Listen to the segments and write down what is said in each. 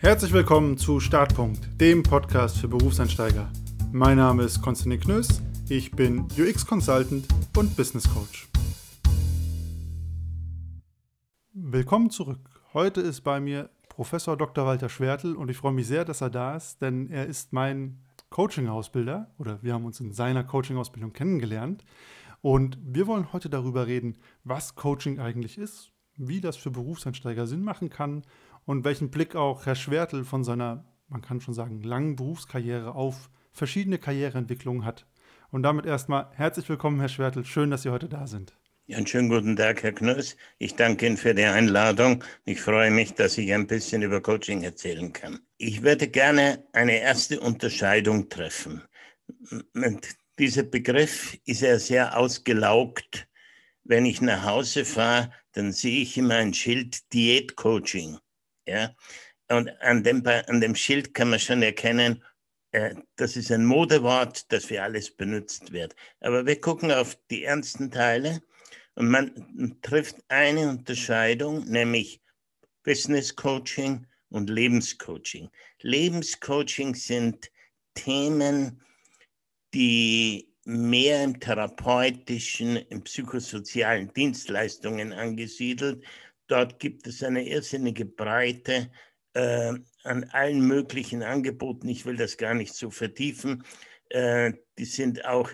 Herzlich willkommen zu Startpunkt, dem Podcast für Berufseinsteiger. Mein Name ist Konstantin Knöss, ich bin UX-Consultant und Business Coach. Willkommen zurück. Heute ist bei mir Professor Dr. Walter Schwertel und ich freue mich sehr, dass er da ist, denn er ist mein Coaching-Ausbilder oder wir haben uns in seiner Coaching-Ausbildung kennengelernt. Und wir wollen heute darüber reden, was Coaching eigentlich ist, wie das für Berufseinsteiger Sinn machen kann und welchen Blick auch Herr Schwertel von seiner, man kann schon sagen, langen Berufskarriere auf verschiedene Karriereentwicklungen hat. Und damit erstmal herzlich willkommen, Herr Schwertel. Schön, dass Sie heute da sind. Ja, einen schönen guten Tag, Herr Knöss. Ich danke Ihnen für die Einladung. Ich freue mich, dass ich ein bisschen über Coaching erzählen kann. Ich würde gerne eine erste Unterscheidung treffen. Dieser Begriff ist ja sehr ausgelaugt. Wenn ich nach Hause fahre, dann sehe ich immer ein Schild Diätcoaching. Ja? Und an dem, an dem Schild kann man schon erkennen, äh, das ist ein Modewort, das für alles benutzt wird. Aber wir gucken auf die ernsten Teile und man trifft eine Unterscheidung, nämlich Business Coaching und Lebenscoaching. Lebenscoaching sind Themen, die mehr im therapeutischen, im psychosozialen Dienstleistungen angesiedelt Dort gibt es eine irrsinnige Breite äh, an allen möglichen Angeboten. Ich will das gar nicht so vertiefen. Äh, die sind auch,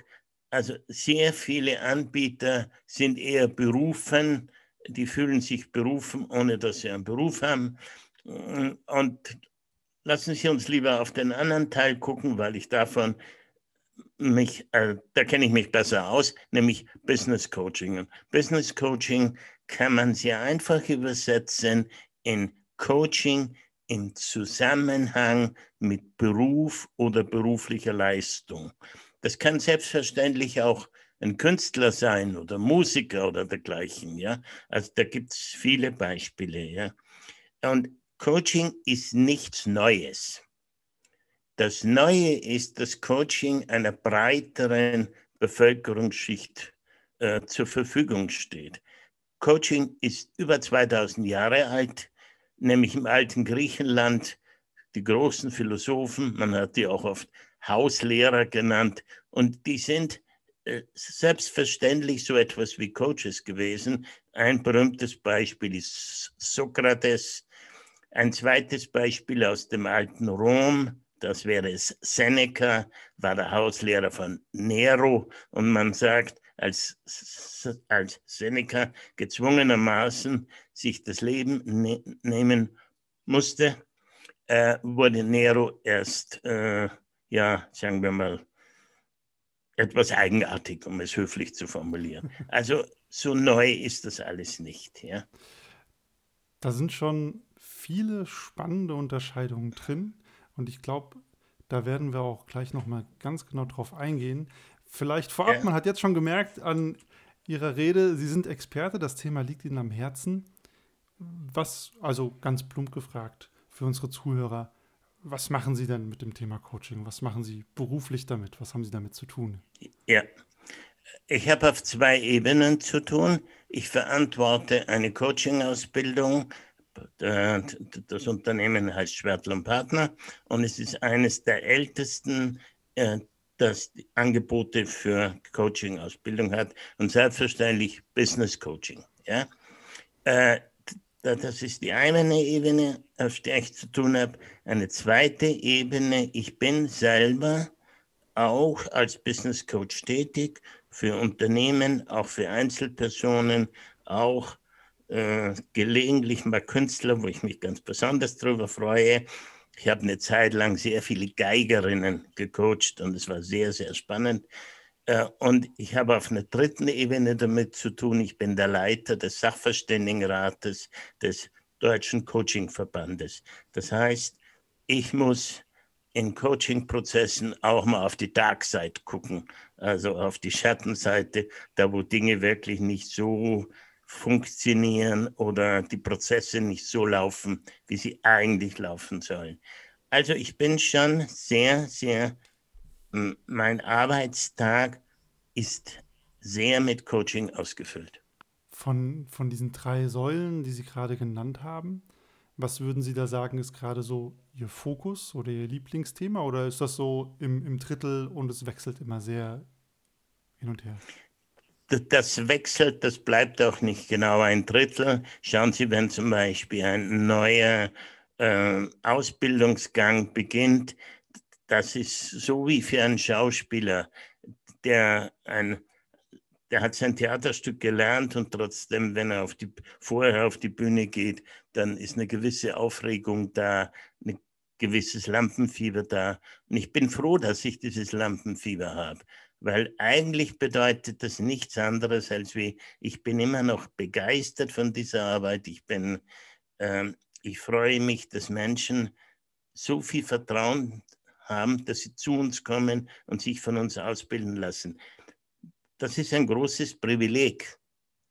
also sehr viele Anbieter sind eher berufen, die fühlen sich berufen, ohne dass sie einen Beruf haben. Und lassen Sie uns lieber auf den anderen Teil gucken, weil ich davon mich, äh, da kenne ich mich besser aus, nämlich Business Coaching. Business Coaching kann man sehr einfach übersetzen in Coaching im Zusammenhang mit Beruf oder beruflicher Leistung. Das kann selbstverständlich auch ein Künstler sein oder Musiker oder dergleichen, ja. Also da gibt es viele Beispiele, ja. Und Coaching ist nichts Neues. Das Neue ist, dass Coaching einer breiteren Bevölkerungsschicht äh, zur Verfügung steht. Coaching ist über 2000 Jahre alt, nämlich im alten Griechenland. Die großen Philosophen, man hat die auch oft Hauslehrer genannt, und die sind äh, selbstverständlich so etwas wie Coaches gewesen. Ein berühmtes Beispiel ist Sokrates. Ein zweites Beispiel aus dem alten Rom, das wäre Seneca, war der Hauslehrer von Nero. Und man sagt, als, als Seneca gezwungenermaßen sich das Leben ne nehmen musste, äh, wurde Nero erst, äh, ja, sagen wir mal, etwas eigenartig, um es höflich zu formulieren. Also so neu ist das alles nicht. Ja. Da sind schon viele spannende Unterscheidungen drin und ich glaube, da werden wir auch gleich noch mal ganz genau drauf eingehen. Vielleicht vorab, ja. man hat jetzt schon gemerkt an Ihrer Rede, Sie sind Experte, das Thema liegt Ihnen am Herzen. Was, also ganz plump gefragt für unsere Zuhörer, was machen Sie denn mit dem Thema Coaching? Was machen Sie beruflich damit? Was haben Sie damit zu tun? Ja, ich habe auf zwei Ebenen zu tun. Ich verantworte eine Coaching-Ausbildung. Das Unternehmen heißt Schwertl und Partner und es ist eines der ältesten äh, das Angebote für Coaching-Ausbildung hat und selbstverständlich Business Coaching. Ja? Äh, das ist die eine Ebene, auf der ich zu tun habe. Eine zweite Ebene, ich bin selber auch als Business Coach tätig für Unternehmen, auch für Einzelpersonen, auch äh, gelegentlich mal Künstler, wo ich mich ganz besonders darüber freue. Ich habe eine Zeit lang sehr viele Geigerinnen gecoacht und es war sehr, sehr spannend. Äh, und ich habe auf einer dritten Ebene damit zu tun. Ich bin der Leiter des Sachverständigenrates des Deutschen Coachingverbandes. Das heißt, ich muss in Coaching-Prozessen auch mal auf die Dark Side gucken, also auf die Schattenseite, da wo Dinge wirklich nicht so funktionieren oder die Prozesse nicht so laufen, wie sie eigentlich laufen sollen. Also ich bin schon sehr, sehr, mein Arbeitstag ist sehr mit Coaching ausgefüllt. Von, von diesen drei Säulen, die Sie gerade genannt haben, Was würden Sie da sagen, ist gerade so Ihr Fokus oder Ihr Lieblingsthema oder ist das so im, im Drittel und es wechselt immer sehr hin und her? Das wechselt, das bleibt auch nicht genau ein Drittel. Schauen Sie, wenn zum Beispiel ein neuer äh, Ausbildungsgang beginnt, das ist so wie für einen Schauspieler, der ein der hat sein Theaterstück gelernt und trotzdem, wenn er auf die, vorher auf die Bühne geht, dann ist eine gewisse Aufregung da, ein gewisses Lampenfieber da. Und ich bin froh, dass ich dieses Lampenfieber habe, weil eigentlich bedeutet das nichts anderes als wie, ich bin immer noch begeistert von dieser Arbeit. Ich bin, äh, ich freue mich, dass Menschen so viel Vertrauen haben, dass sie zu uns kommen und sich von uns ausbilden lassen das ist ein großes Privileg.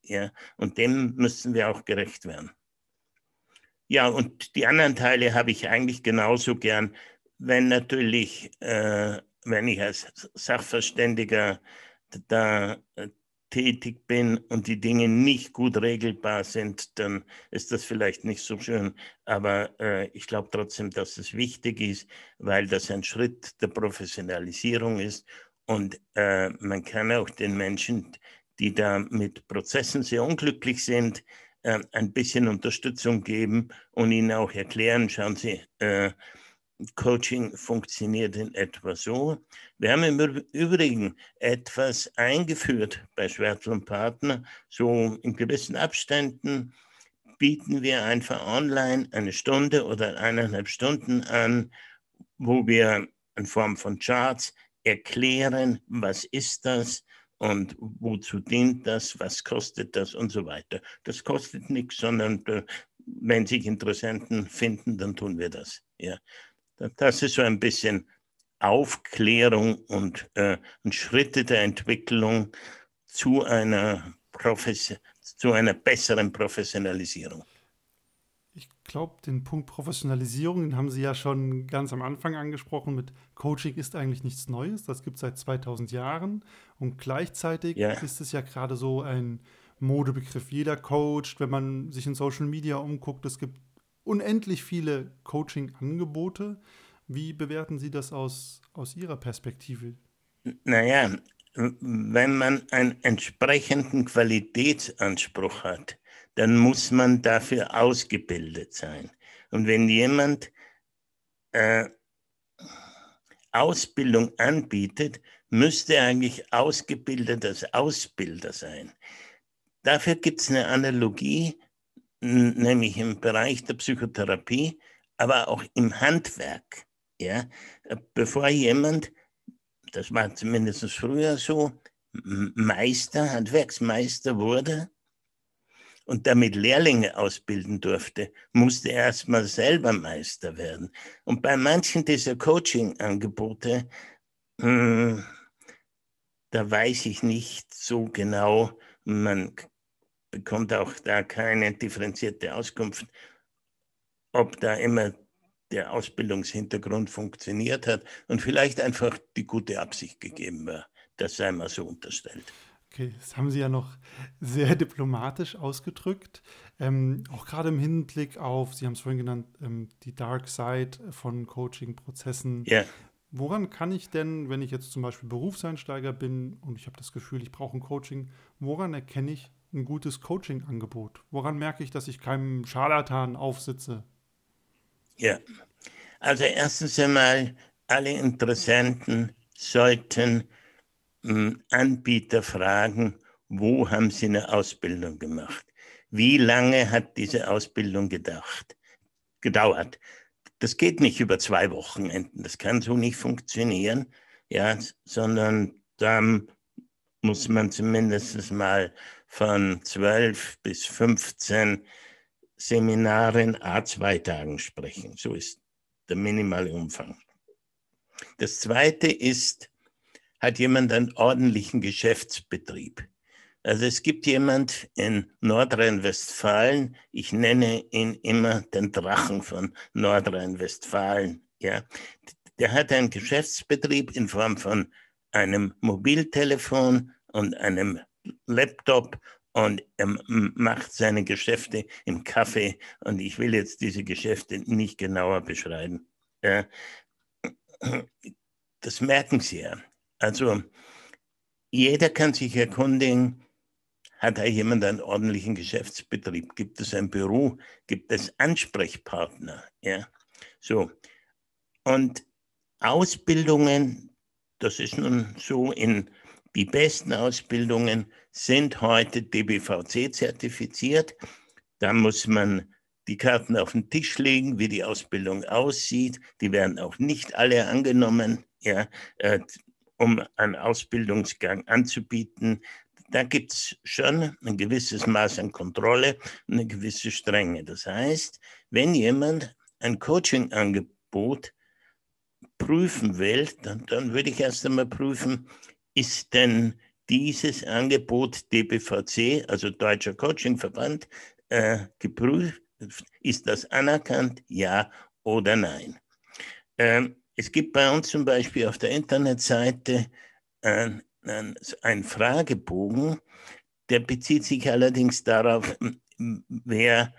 Ja, und dem müssen wir auch gerecht werden. Ja, und die anderen Teile habe ich eigentlich genauso gern, wenn natürlich, äh, wenn ich als Sachverständiger da äh, tätig bin und die Dinge nicht gut regelbar sind, dann ist das vielleicht nicht so schön. Aber äh, ich glaube trotzdem, dass es wichtig ist, weil das ein Schritt der Professionalisierung ist und äh, man kann auch den Menschen, die da mit Prozessen sehr unglücklich sind, äh, ein bisschen Unterstützung geben und ihnen auch erklären, schauen Sie, äh, Coaching funktioniert in etwa so. Wir haben im Übrigen etwas eingeführt bei Schwertl und Partner, so in gewissen Abständen bieten wir einfach online eine Stunde oder eineinhalb Stunden an, wo wir in Form von Charts erklären, was ist das und wozu dient das, was kostet das und so weiter. Das kostet nichts, sondern äh, wenn sich Interessenten finden, dann tun wir das. Ja. Das ist so ein bisschen Aufklärung und, äh, und Schritte der Entwicklung zu einer, Profes zu einer besseren Professionalisierung. Ich glaube, den Punkt Professionalisierung, den haben Sie ja schon ganz am Anfang angesprochen mit Coaching ist eigentlich nichts Neues. Das gibt es seit 2000 Jahren. Und gleichzeitig ja. ist es ja gerade so ein Modebegriff. Jeder coacht, wenn man sich in Social Media umguckt. Es gibt unendlich viele Coaching-Angebote. Wie bewerten Sie das aus, aus Ihrer Perspektive? Naja, wenn man einen entsprechenden Qualitätsanspruch hat, dann muss man dafür ausgebildet sein. Und wenn jemand äh, Ausbildung anbietet, müsste eigentlich ausgebildet als Ausbilder sein. Dafür gibt es eine Analogie, nämlich im Bereich der Psychotherapie, aber auch im Handwerk. Ja? Bevor jemand, das war zumindest früher so, Meister, Handwerksmeister wurde, und damit Lehrlinge ausbilden durfte, musste er erstmal selber Meister werden. Und bei manchen dieser Coaching-Angebote, hm, da weiß ich nicht so genau, man bekommt auch da keine differenzierte Auskunft, ob da immer der Ausbildungshintergrund funktioniert hat und vielleicht einfach die gute Absicht gegeben war. Das sei mal so unterstellt. Okay, das haben Sie ja noch sehr diplomatisch ausgedrückt. Ähm, auch gerade im Hinblick auf, Sie haben es vorhin genannt, ähm, die Dark Side von Coaching-Prozessen. Ja. Woran kann ich denn, wenn ich jetzt zum Beispiel Berufseinsteiger bin und ich habe das Gefühl, ich brauche ein Coaching, woran erkenne ich ein gutes Coaching-Angebot? Woran merke ich, dass ich keinem Scharlatan aufsitze? Ja, also erstens einmal, alle Interessenten sollten Anbieter fragen, wo haben Sie eine Ausbildung gemacht? Wie lange hat diese Ausbildung gedacht, gedauert? Das geht nicht über zwei Wochenenden. Das kann so nicht funktionieren, ja, sondern da muss man zumindest mal von zwölf bis 15 Seminaren a zwei Tagen sprechen. So ist der minimale Umfang. Das zweite ist, hat jemand einen ordentlichen Geschäftsbetrieb. Also es gibt jemand in Nordrhein-Westfalen, ich nenne ihn immer den Drachen von Nordrhein-Westfalen, ja. Der hat einen Geschäftsbetrieb in Form von einem Mobiltelefon und einem Laptop und macht seine Geschäfte im Kaffee und ich will jetzt diese Geschäfte nicht genauer beschreiben. Das merken Sie ja. Also jeder kann sich erkundigen, hat da jemand einen ordentlichen Geschäftsbetrieb? Gibt es ein Büro? Gibt es Ansprechpartner? Ja, so. Und Ausbildungen, das ist nun so in die besten Ausbildungen sind heute DBVC zertifiziert. Da muss man die Karten auf den Tisch legen, wie die Ausbildung aussieht. Die werden auch nicht alle angenommen, ja, äh, um einen Ausbildungsgang anzubieten. Da gibt es schon ein gewisses Maß an Kontrolle und eine gewisse Strenge. Das heißt, wenn jemand ein Coaching-Angebot prüfen will, dann, dann würde ich erst einmal prüfen, ist denn dieses Angebot DBVC, also Deutscher Coachingverband, äh, geprüft? Ist das anerkannt? Ja oder nein? Ähm, es gibt bei uns zum Beispiel auf der Internetseite äh, einen Fragebogen, der bezieht sich allerdings darauf, wer,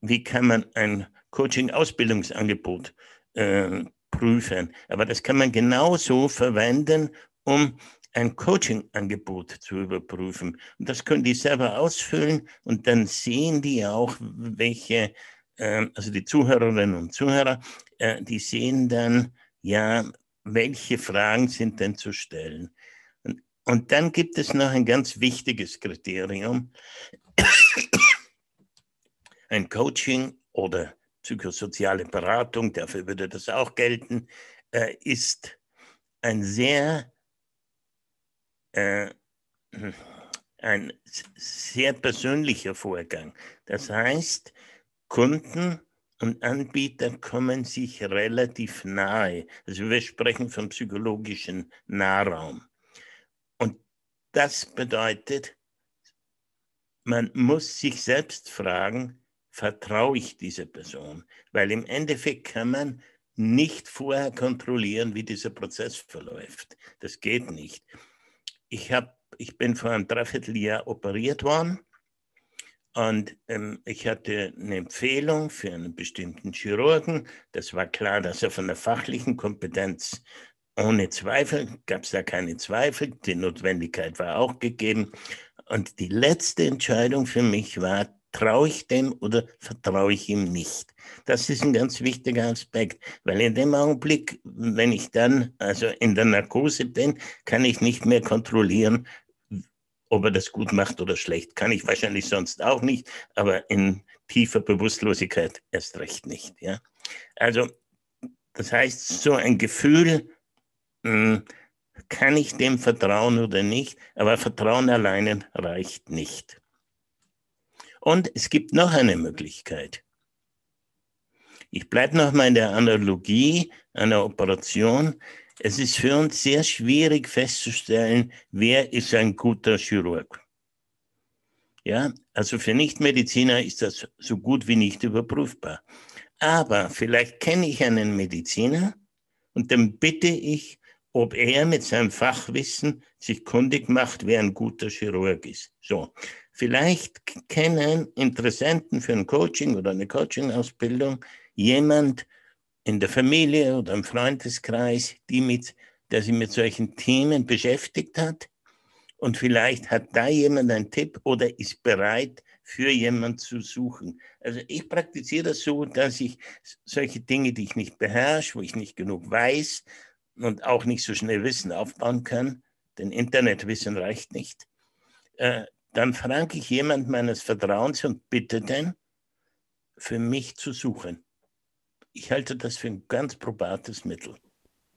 wie kann man ein Coaching-Ausbildungsangebot äh, prüfen. Aber das kann man genauso verwenden, um ein Coaching-Angebot zu überprüfen. Und das können die selber ausfüllen und dann sehen die auch, welche, äh, also die Zuhörerinnen und Zuhörer, äh, die sehen dann, ja, welche Fragen sind denn zu stellen. Und, und dann gibt es noch ein ganz wichtiges Kriterium. ein Coaching oder psychosoziale Beratung, dafür würde das auch gelten, äh, ist ein sehr äh, ein sehr persönlicher Vorgang. Das heißt, Kunden und Anbieter kommen sich relativ nahe. Also wir sprechen vom psychologischen Nahraum. Und das bedeutet, man muss sich selbst fragen, vertraue ich dieser Person? Weil im Endeffekt kann man nicht vorher kontrollieren, wie dieser Prozess verläuft. Das geht nicht ich, hab, ich bin vor einem Dreivierteljahr operiert worden und ähm, ich hatte eine Empfehlung für einen bestimmten Chirurgen. Das war klar, dass er von der fachlichen Kompetenz ohne Zweifel, gab es da keine Zweifel, die Notwendigkeit war auch gegeben. Und die letzte Entscheidung für mich war, Traue ich dem oder vertraue ich ihm nicht? Das ist ein ganz wichtiger Aspekt, weil in dem Augenblick, wenn ich dann also in der Narkose bin, kann ich nicht mehr kontrollieren, ob er das gut macht oder schlecht. Kann ich wahrscheinlich sonst auch nicht, aber in tiefer Bewusstlosigkeit erst recht nicht. Ja? Also, das heißt, so ein Gefühl, mh, hm, kann ich dem vertrauen oder nicht, aber Vertrauen alleine reicht nicht. Und es gibt noch eine Möglichkeit. Ich bleibe nochmal in der Analogie einer Operation. Es ist für uns sehr schwierig festzustellen, wer ist ein guter Chirurg. Ja, also für Nichtmediziner ist das so gut wie nicht überprüfbar. Aber vielleicht kenne ich einen Mediziner und dann bitte ich, ob er mit seinem Fachwissen sich kundig macht, wer ein guter Chirurg ist. So, Vielleicht kennen Interessenten für ein Coaching oder eine Coaching-Ausbildung jemand in der Familie oder im Freundeskreis, die mit, der sich mit solchen Themen beschäftigt hat. Und vielleicht hat da jemand einen Tipp oder ist bereit, für jemanden zu suchen. Also ich praktiziere das so, dass ich solche Dinge, die ich nicht beherrsche, wo ich nicht genug weiß und auch nicht so schnell Wissen aufbauen kann, denn Internetwissen reicht nicht, äh, dann frage ich jemand meines Vertrauens und bitte den, für mich zu suchen. Ich halte das für ein ganz probates Mittel.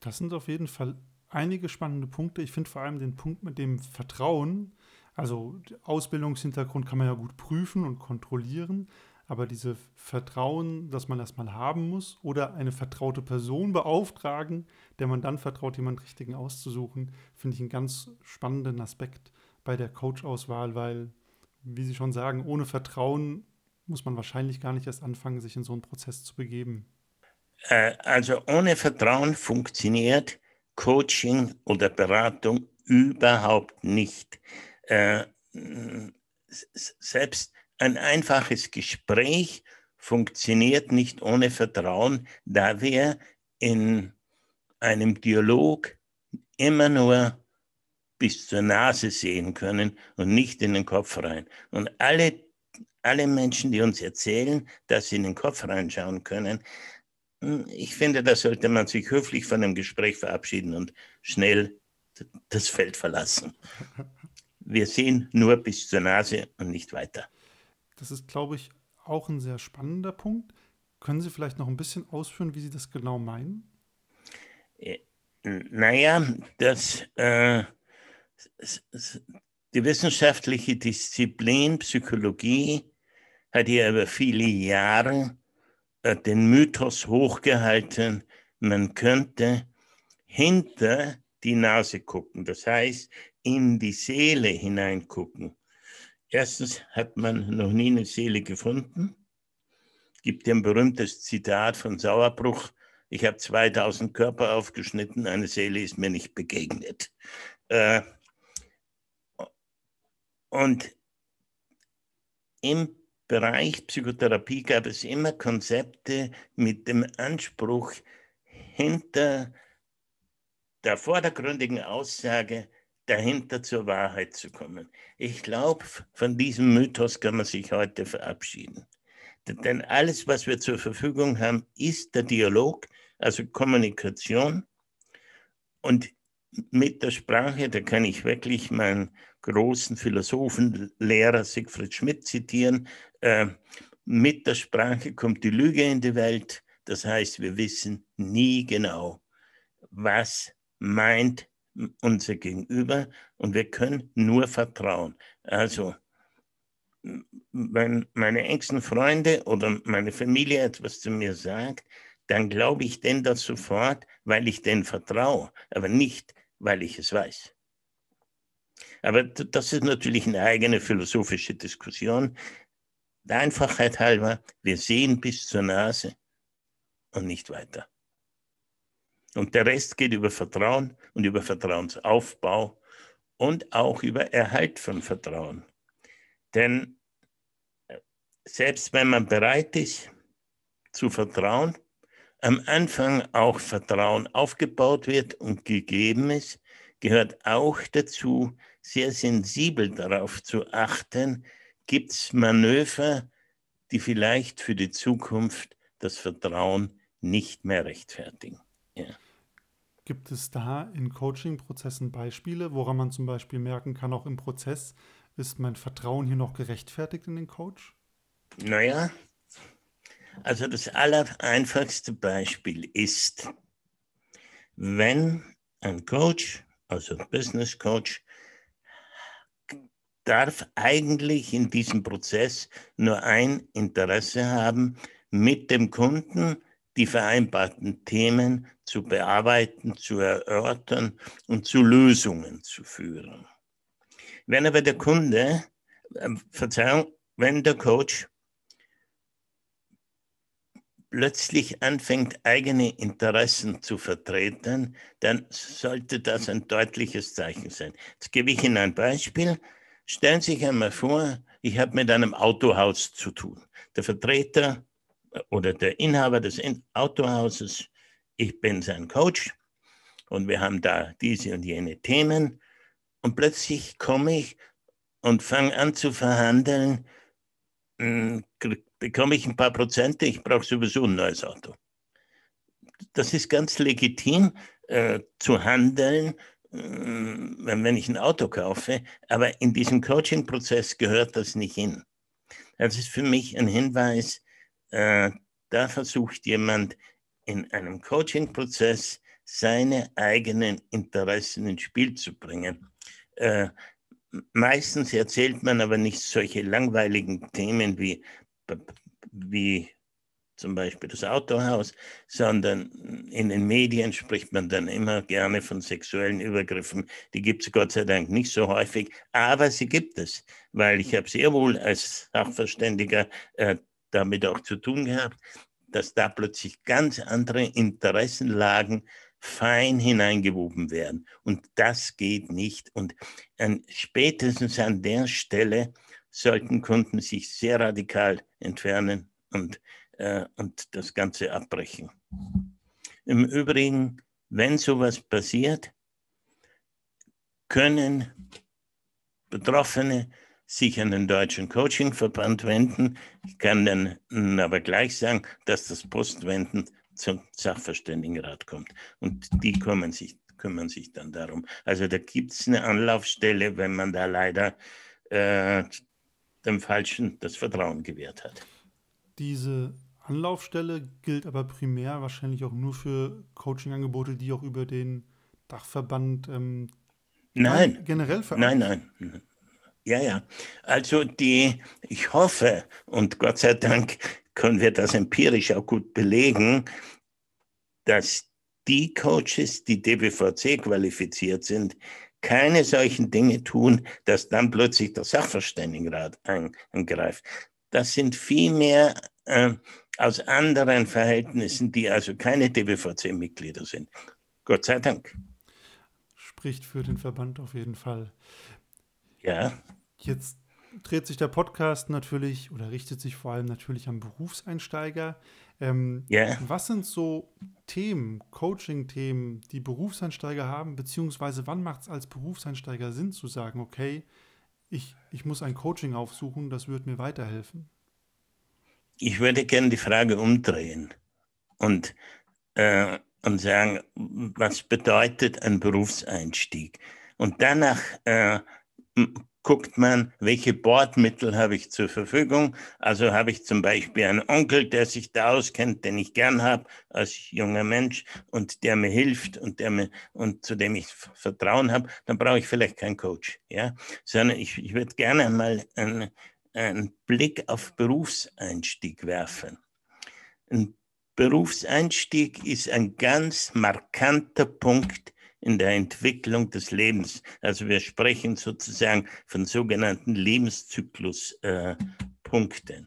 Das sind auf jeden Fall einige spannende Punkte. Ich finde vor allem den Punkt mit dem Vertrauen, also Ausbildungshintergrund kann man ja gut prüfen und kontrollieren, aber diese Vertrauen, dass man das mal haben muss oder eine vertraute Person beauftragen, der man dann vertraut, jemanden richtigen auszusuchen, finde ich einen ganz spannenden Aspekt bei der Coach-Auswahl, weil, wie Sie schon sagen, ohne Vertrauen muss man wahrscheinlich gar nicht erst anfangen, sich in so einen Prozess zu begeben. Äh, also ohne Vertrauen funktioniert Coaching oder Beratung überhaupt nicht. Äh, selbst ein einfaches Gespräch funktioniert nicht ohne Vertrauen, da wir in einem Dialog immer nur bis zur Nase sehen können und nicht in den Kopf rein. Und alle, alle Menschen, die uns erzählen, dass sie in den Kopf reinschauen können, hm, ich finde, da sollte man sich höflich von einem Gespräch verabschieden und schnell das Feld verlassen. Wir sehen nur bis zur Nase und nicht weiter. Das ist, glaube ich, auch ein sehr spannender Punkt. Können Sie vielleicht noch ein bisschen ausführen, wie Sie das genau meinen? Äh, naja, das, äh, die wissenschaftliche Disziplin Psychologie hat ja über viele Jahre äh, den Mythos hochgehalten, man könnte hinter die Nase gucken, das heißt in die Seele hineingucken. Erstens hat man noch nie eine Seele gefunden. Gibt ein berühmtes Zitat von Sauerbruch. Ich habe 2000 Körper aufgeschnitten, eine Seele ist mir nicht begegnet. Äh, und im Bereich Psychotherapie gab es immer Konzepte mit dem Anspruch, hinter der vordergründigen Aussage dahinter zur Wahrheit zu kommen. Ich glaube, von diesem Mythos kann man sich heute verabschieden. Denn alles, was wir zur Verfügung haben, ist der Dialog, also Kommunikation. Und mit der Sprache, da kann ich wirklich meinen großen Philosophenlehrer Siegfried Schmidt zitieren, äh, mit der Sprache kommt die Lüge in die Welt. Das heißt, wir wissen nie genau, was meint unser Gegenüber und wir können nur vertrauen. Also, wenn meine engsten Freunde oder meine Familie etwas zu mir sagt, dann glaube ich denn das sofort, weil ich denen vertraue, aber nicht, weil ich es weiß. Aber das ist natürlich eine eigene philosophische Diskussion. Der Einfachheit halber, wir sehen bis zur Nase und nicht weiter. Und der Rest geht über Vertrauen und über Vertrauensaufbau und auch über Erhalt von Vertrauen. Denn äh, selbst wenn man bereit ist zu vertrauen, am Anfang auch Vertrauen aufgebaut wird und gegeben ist, gehört auch dazu, sehr sensibel darauf zu achten, gibt es Manöver, die vielleicht für die Zukunft das Vertrauen nicht mehr rechtfertigen. Ja. Gibt es da in Coaching-Prozessen Beispiele, woran man zum Beispiel merken kann, auch im Prozess, ist mein Vertrauen hier noch gerechtfertigt in den Coach? Naja, also das allereinfachste Beispiel ist, wenn ein Coach, also Business Coach, darf eigentlich in diesem Prozess nur ein Interesse haben, mit dem Kunden die vereinbarten Themen zu bearbeiten, zu erörtern und zu Lösungen zu führen. Wenn aber der Kunde, äh, Verzeihung, wenn der Coach plötzlich anfängt, eigene Interessen zu vertreten, dann sollte das ein deutliches Zeichen sein. Jetzt gebe ich Ihnen ein Beispiel. Stellen Sie sich einmal vor, ich habe mit einem Autohaus zu tun. Der Vertreter oder der Inhaber des Autohauses, ich bin sein Coach und wir haben da diese und jene Themen. Und plötzlich komme ich und fange an zu verhandeln, hm, bekomme ich ein paar Prozente, ich brauche sowieso ein neues Auto. Das ist ganz legitim äh, zu handeln, äh, wenn ich ein Auto kaufe, aber in diesem Coaching-Prozess gehört das nicht hin. Das ist für mich ein Hinweis, äh, da versucht jemand in einem Coaching-Prozess seine eigenen Interessen ins Spiel zu bringen. Äh, meistens erzählt man aber nicht solche langweiligen Themen wie, wie zum Beispiel das Autohaus, sondern in den Medien spricht man dann immer gerne von sexuellen Übergriffen. Die gibt es Gott sei Dank nicht so häufig, aber sie gibt es, weil ich habe sehr wohl als Sachverständiger äh, damit auch zu tun gehabt, dass da plötzlich ganz andere Interessenlagen fein hineingewoben werden. Und das geht nicht. Und an, spätestens an der Stelle sollten Kunden sich sehr radikal entfernen und, äh, und das Ganze abbrechen. Im Übrigen, wenn sowas passiert, können Betroffene sich an den Deutschen Coachingverband wenden. Ich kann dann aber gleich sagen, dass das Postwenden zum Sachverständigenrat kommt. Und die kümmern sich, kümmern sich dann darum. Also da gibt es eine Anlaufstelle, wenn man da leider äh, dem Falschen das Vertrauen gewährt hat. Diese Anlaufstelle gilt aber primär wahrscheinlich auch nur für Coachingangebote, die auch über den Dachverband ähm, nein, generell Nein, nein. Ja, ja. Also die, ich hoffe und Gott sei Dank können wir das empirisch auch gut belegen, dass die Coaches, die DBVC qualifiziert sind, keine solchen Dinge tun, dass dann plötzlich der Sachverständigenrat eingreift. Das sind vielmehr äh, aus anderen Verhältnissen, die also keine DBVC-Mitglieder sind. Gott sei Dank. Spricht für den Verband auf jeden Fall. Ja. Jetzt dreht sich der Podcast natürlich oder richtet sich vor allem natürlich an Berufseinsteiger. Ähm, yeah. Was sind so Themen, Coaching-Themen, die Berufseinsteiger haben, beziehungsweise wann macht es als Berufseinsteiger Sinn zu sagen, okay, ich, ich muss ein Coaching aufsuchen, das wird mir weiterhelfen? Ich würde gerne die Frage umdrehen und, äh, und sagen, was bedeutet ein Berufseinstieg? Und danach äh, guckt man, welche Bordmittel habe ich zur Verfügung. Also habe ich zum Beispiel einen Onkel, der sich da auskennt, den ich gern habe als junger Mensch und der mir hilft und der mir und zu dem ich Vertrauen habe, dann brauche ich vielleicht keinen Coach, ja, sondern ich, ich würde gerne mal einen, einen Blick auf Berufseinstieg werfen. Ein Berufseinstieg ist ein ganz markanter Punkt in der Entwicklung des Lebens. Also wir sprechen sozusagen von sogenannten Lebenszykluspunkten. Äh,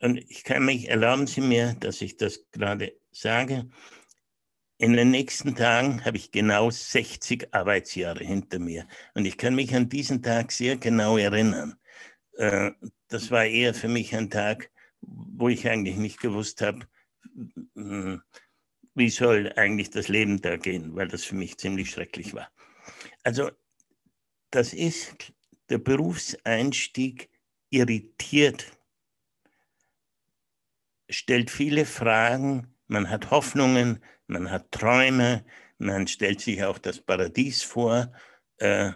Und ich kann mich, erlauben Sie mir, dass ich das gerade sage, in den nächsten Tagen habe ich genau 60 Arbeitsjahre hinter mir. Und ich kann mich an diesen Tag sehr genau erinnern. Äh, das war eher für mich ein Tag, wo ich eigentlich nicht gewusst habe, wie soll eigentlich das Leben da gehen, weil das für mich ziemlich schrecklich war. Also das ist, der Berufseinstieg irritiert, stellt viele Fragen, man hat Hoffnungen, man hat Träume, man stellt sich auch das Paradies vor äh,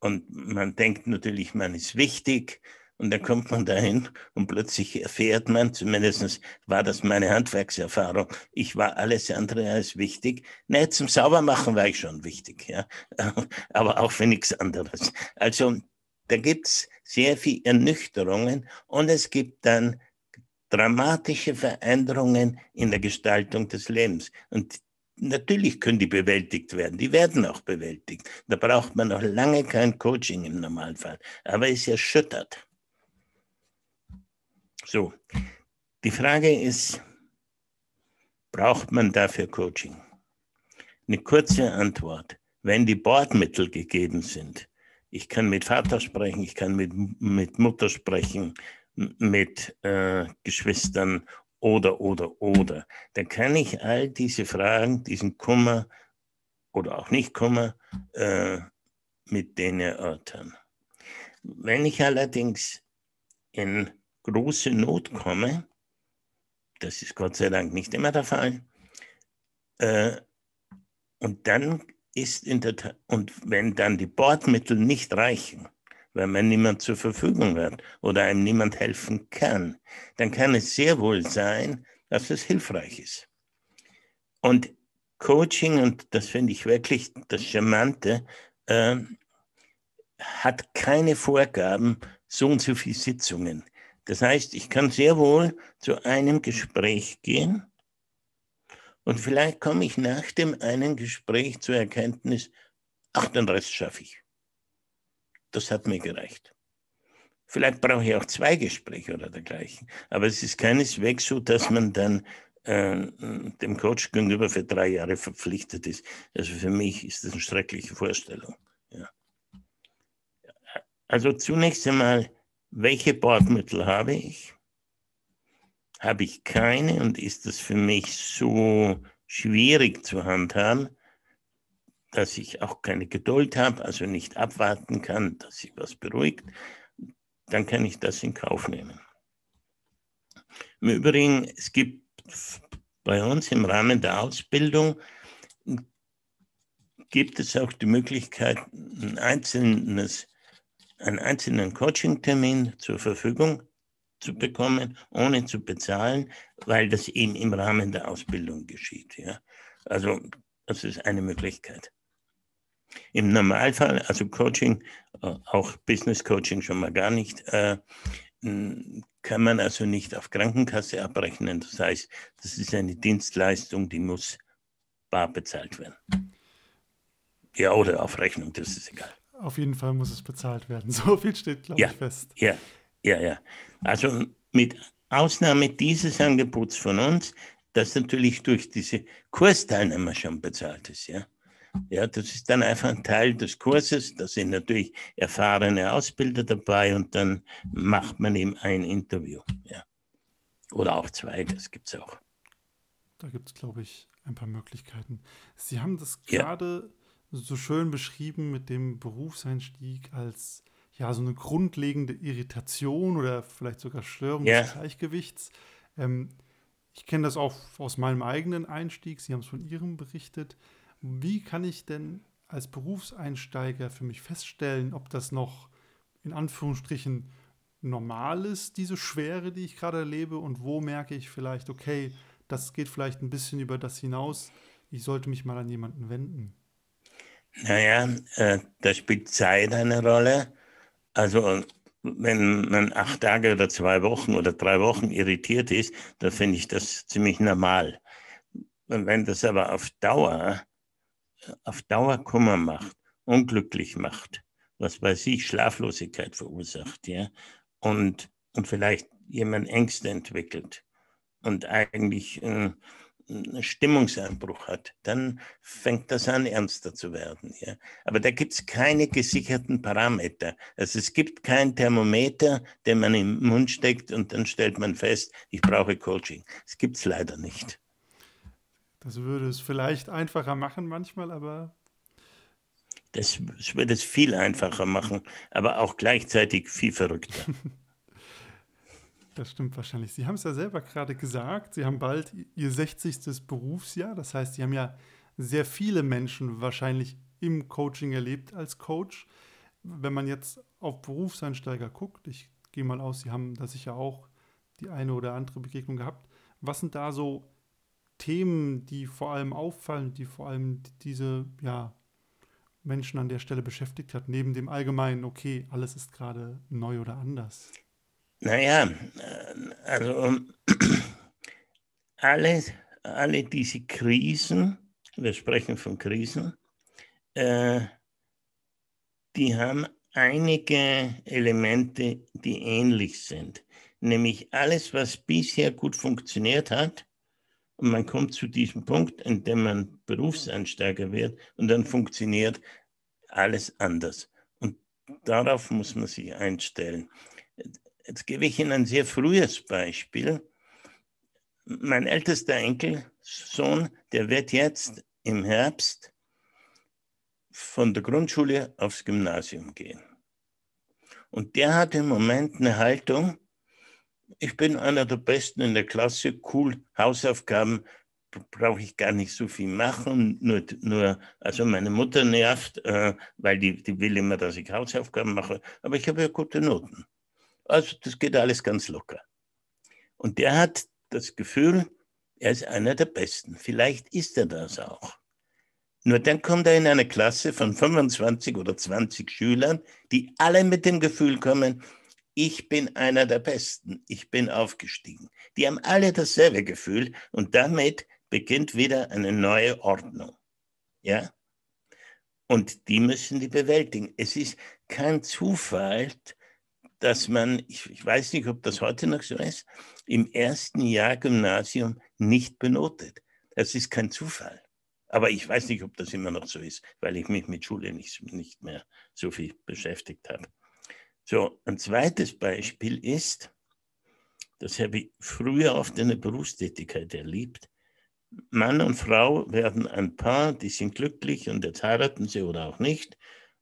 und man denkt natürlich, man ist wichtig und dann kommt man dahin und plötzlich erfährt man, zumindest war das meine Handwerkserfahrung, ich war alles andere als wichtig. Nee, zum Saubermachen war ich schon wichtig, ja. Aber auch für nichts anderes. Also da gibt es sehr viele Ernüchterungen und es gibt dann dramatische Veränderungen in der Gestaltung des Lebens. Und natürlich können die bewältigt werden, die werden auch bewältigt. Da braucht man noch lange kein Coaching im Normalfall, aber es erschüttert. So, die Frage ist, braucht man dafür Coaching? Eine kurze Antwort. Wenn die Bordmittel gegeben sind, ich kann mit Vater sprechen, ich kann mit, mit Mutter sprechen, mit äh, Geschwistern oder, oder, oder, dann kann ich all diese Fragen, diesen Kummer oder auch nicht Kummer, äh, mit denen erörtern. Wenn ich allerdings in große Not komme, das ist Gott sei Dank nicht immer der Fall, äh, und dann ist in der und wenn dann die Bordmittel nicht reichen, weil man niemand zur Verfügung hat oder einem niemand helfen kann, dann kann es sehr wohl sein, dass es hilfreich ist. Und Coaching, und das finde ich wirklich das Charmante, äh, hat keine Vorgaben, so und so viele Sitzungen. Das heißt, ich kann sehr wohl zu einem Gespräch gehen und vielleicht komme ich nach dem einen Gespräch zur Erkenntnis, ach, den Rest schaffe ich. Das hat mir gereicht. Vielleicht brauche ich auch zwei Gespräche oder dergleichen. Aber es ist keineswegs so, dass man dann äh, dem Coach gegenüber für drei Jahre verpflichtet ist. Also für mich ist das eine schreckliche Vorstellung. Ja. Also zunächst einmal welche Bordmittel habe ich? Habe ich keine und ist das für mich so schwierig zu handhaben, dass ich auch keine Geduld habe, also nicht abwarten kann, dass sich was beruhigt, dann kann ich das in Kauf nehmen. Im Übrigen, es gibt bei uns im Rahmen der Ausbildung gibt es auch die Möglichkeit, ein einzelnes, einen einzelnen Coaching-Termin zur Verfügung zu bekommen, ohne zu bezahlen, weil das eben im Rahmen der Ausbildung geschieht. Ja? Also das ist eine Möglichkeit. Im Normalfall, also Coaching, äh, auch Business Coaching schon mal gar nicht, äh, kann man also nicht auf Krankenkasse abrechnen. Das heißt, das ist eine Dienstleistung, die muss bar bezahlt werden. Ja, oder auf Rechnung, das ist egal. Auf jeden Fall muss es bezahlt werden. So viel steht, glaube ja, ich, fest. Ja, ja, ja. Also mit Ausnahme dieses Angebots von uns, das natürlich durch diese Kursteilnehmer schon bezahlt ist, ja. Ja, das ist dann einfach ein Teil des Kurses. Da sind natürlich erfahrene Ausbilder dabei und dann macht man ihm ein Interview. Ja. Oder auch zwei, das gibt es auch. Da gibt es, glaube ich, ein paar Möglichkeiten. Sie haben das gerade ja. So schön beschrieben mit dem Berufseinstieg als ja so eine grundlegende Irritation oder vielleicht sogar Störung ja. des Gleichgewichts. Ähm, ich kenne das auch aus meinem eigenen Einstieg. Sie haben es von Ihrem berichtet. Wie kann ich denn als Berufseinsteiger für mich feststellen, ob das noch in Anführungsstrichen normal ist, diese Schwere, die ich gerade erlebe, und wo merke ich vielleicht, okay, das geht vielleicht ein bisschen über das hinaus, ich sollte mich mal an jemanden wenden? Naja, äh, da spielt Zeit eine Rolle. Also wenn man acht Tage oder zwei Wochen oder drei Wochen irritiert ist, dann finde ich das ziemlich normal. Und wenn das aber auf Dauer auf Dauer Kummer macht, unglücklich macht, was weiß ich, Schlaflosigkeit verursacht, ja, und, und vielleicht jemand Ängste entwickelt und eigentlich äh, Stimmungseinbruch hat, dann fängt das an, ernster zu werden. Ja. Aber da gibt es keine gesicherten Parameter. Also es gibt kein Thermometer, den man im Mund steckt und dann stellt man fest, ich brauche Coaching. Das gibt es leider nicht. Das würde es vielleicht einfacher machen manchmal, aber. Das, das würde es viel einfacher machen, aber auch gleichzeitig viel verrückter. Das stimmt wahrscheinlich. Sie haben es ja selber gerade gesagt, Sie haben bald Ihr 60. Berufsjahr. Das heißt, Sie haben ja sehr viele Menschen wahrscheinlich im Coaching erlebt als Coach. Wenn man jetzt auf Berufseinsteiger guckt, ich gehe mal aus, Sie haben da sicher auch die eine oder andere Begegnung gehabt. Was sind da so Themen, die vor allem auffallen, die vor allem diese ja, Menschen an der Stelle beschäftigt hat, neben dem allgemeinen, okay, alles ist gerade neu oder anders? Naja, äh, also alle, alle diese Krisen, wir sprechen von Krisen, äh, die haben einige Elemente, die ähnlich sind. Nämlich alles, was bisher gut funktioniert hat, und man kommt zu diesem Punkt, in dem man Berufseinsteiger wird und dann funktioniert alles anders. Und darauf muss man sich einstellen. Jetzt gebe ich Ihnen ein sehr frühes Beispiel. Mein ältester Enkelsohn, der wird jetzt im Herbst von der Grundschule aufs Gymnasium gehen. Und der hat im Moment eine Haltung, ich bin einer der Besten in der Klasse, cool, Hausaufgaben brauche ich gar nicht so viel machen, nur, nur also meine Mutter nervt, äh, weil die, die will immer, dass ich Hausaufgaben mache, aber ich habe ja gute Noten. Also das geht alles ganz locker. Und der hat das Gefühl, er ist einer der Besten. Vielleicht ist er das auch. Nur dann kommt er in eine Klasse von 25 oder 20 Schülern, die alle mit dem Gefühl kommen, ich bin einer der Besten, ich bin aufgestiegen. Die haben alle dasselbe Gefühl und damit beginnt wieder eine neue Ordnung. Ja? Und die müssen die bewältigen. Es ist kein Zufall, dass man, ich, ich weiß nicht, ob das heute noch so ist, im ersten Jahr Gymnasium nicht benotet. Das ist kein Zufall. Aber ich weiß nicht, ob das immer noch so ist, weil ich mich mit Schule nicht, nicht mehr so viel beschäftigt habe. So, ein zweites Beispiel ist, das habe ich früher oft in der Berufstätigkeit erlebt. Mann und Frau werden ein Paar, die sind glücklich und jetzt heiraten sie oder auch nicht.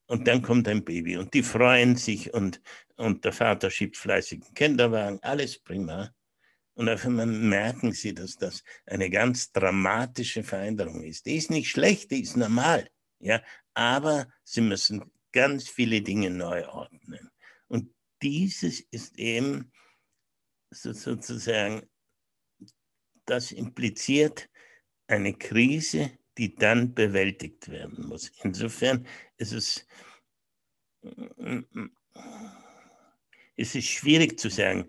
Und dann kommt ein Baby und die freuen sich und, und der Vater schiebt fleißig einen Kinderwagen, alles prima. Und auf einmal merken sie, dass das eine ganz dramatische Veränderung ist. Die ist nicht schlecht, die ist normal. Ja, aber sie müssen ganz viele Dinge neu ordnen. Und dieses ist eben sozusagen, das impliziert eine Krise, die dann bewältigt werden muss. Insofern ist es, es ist schwierig zu sagen,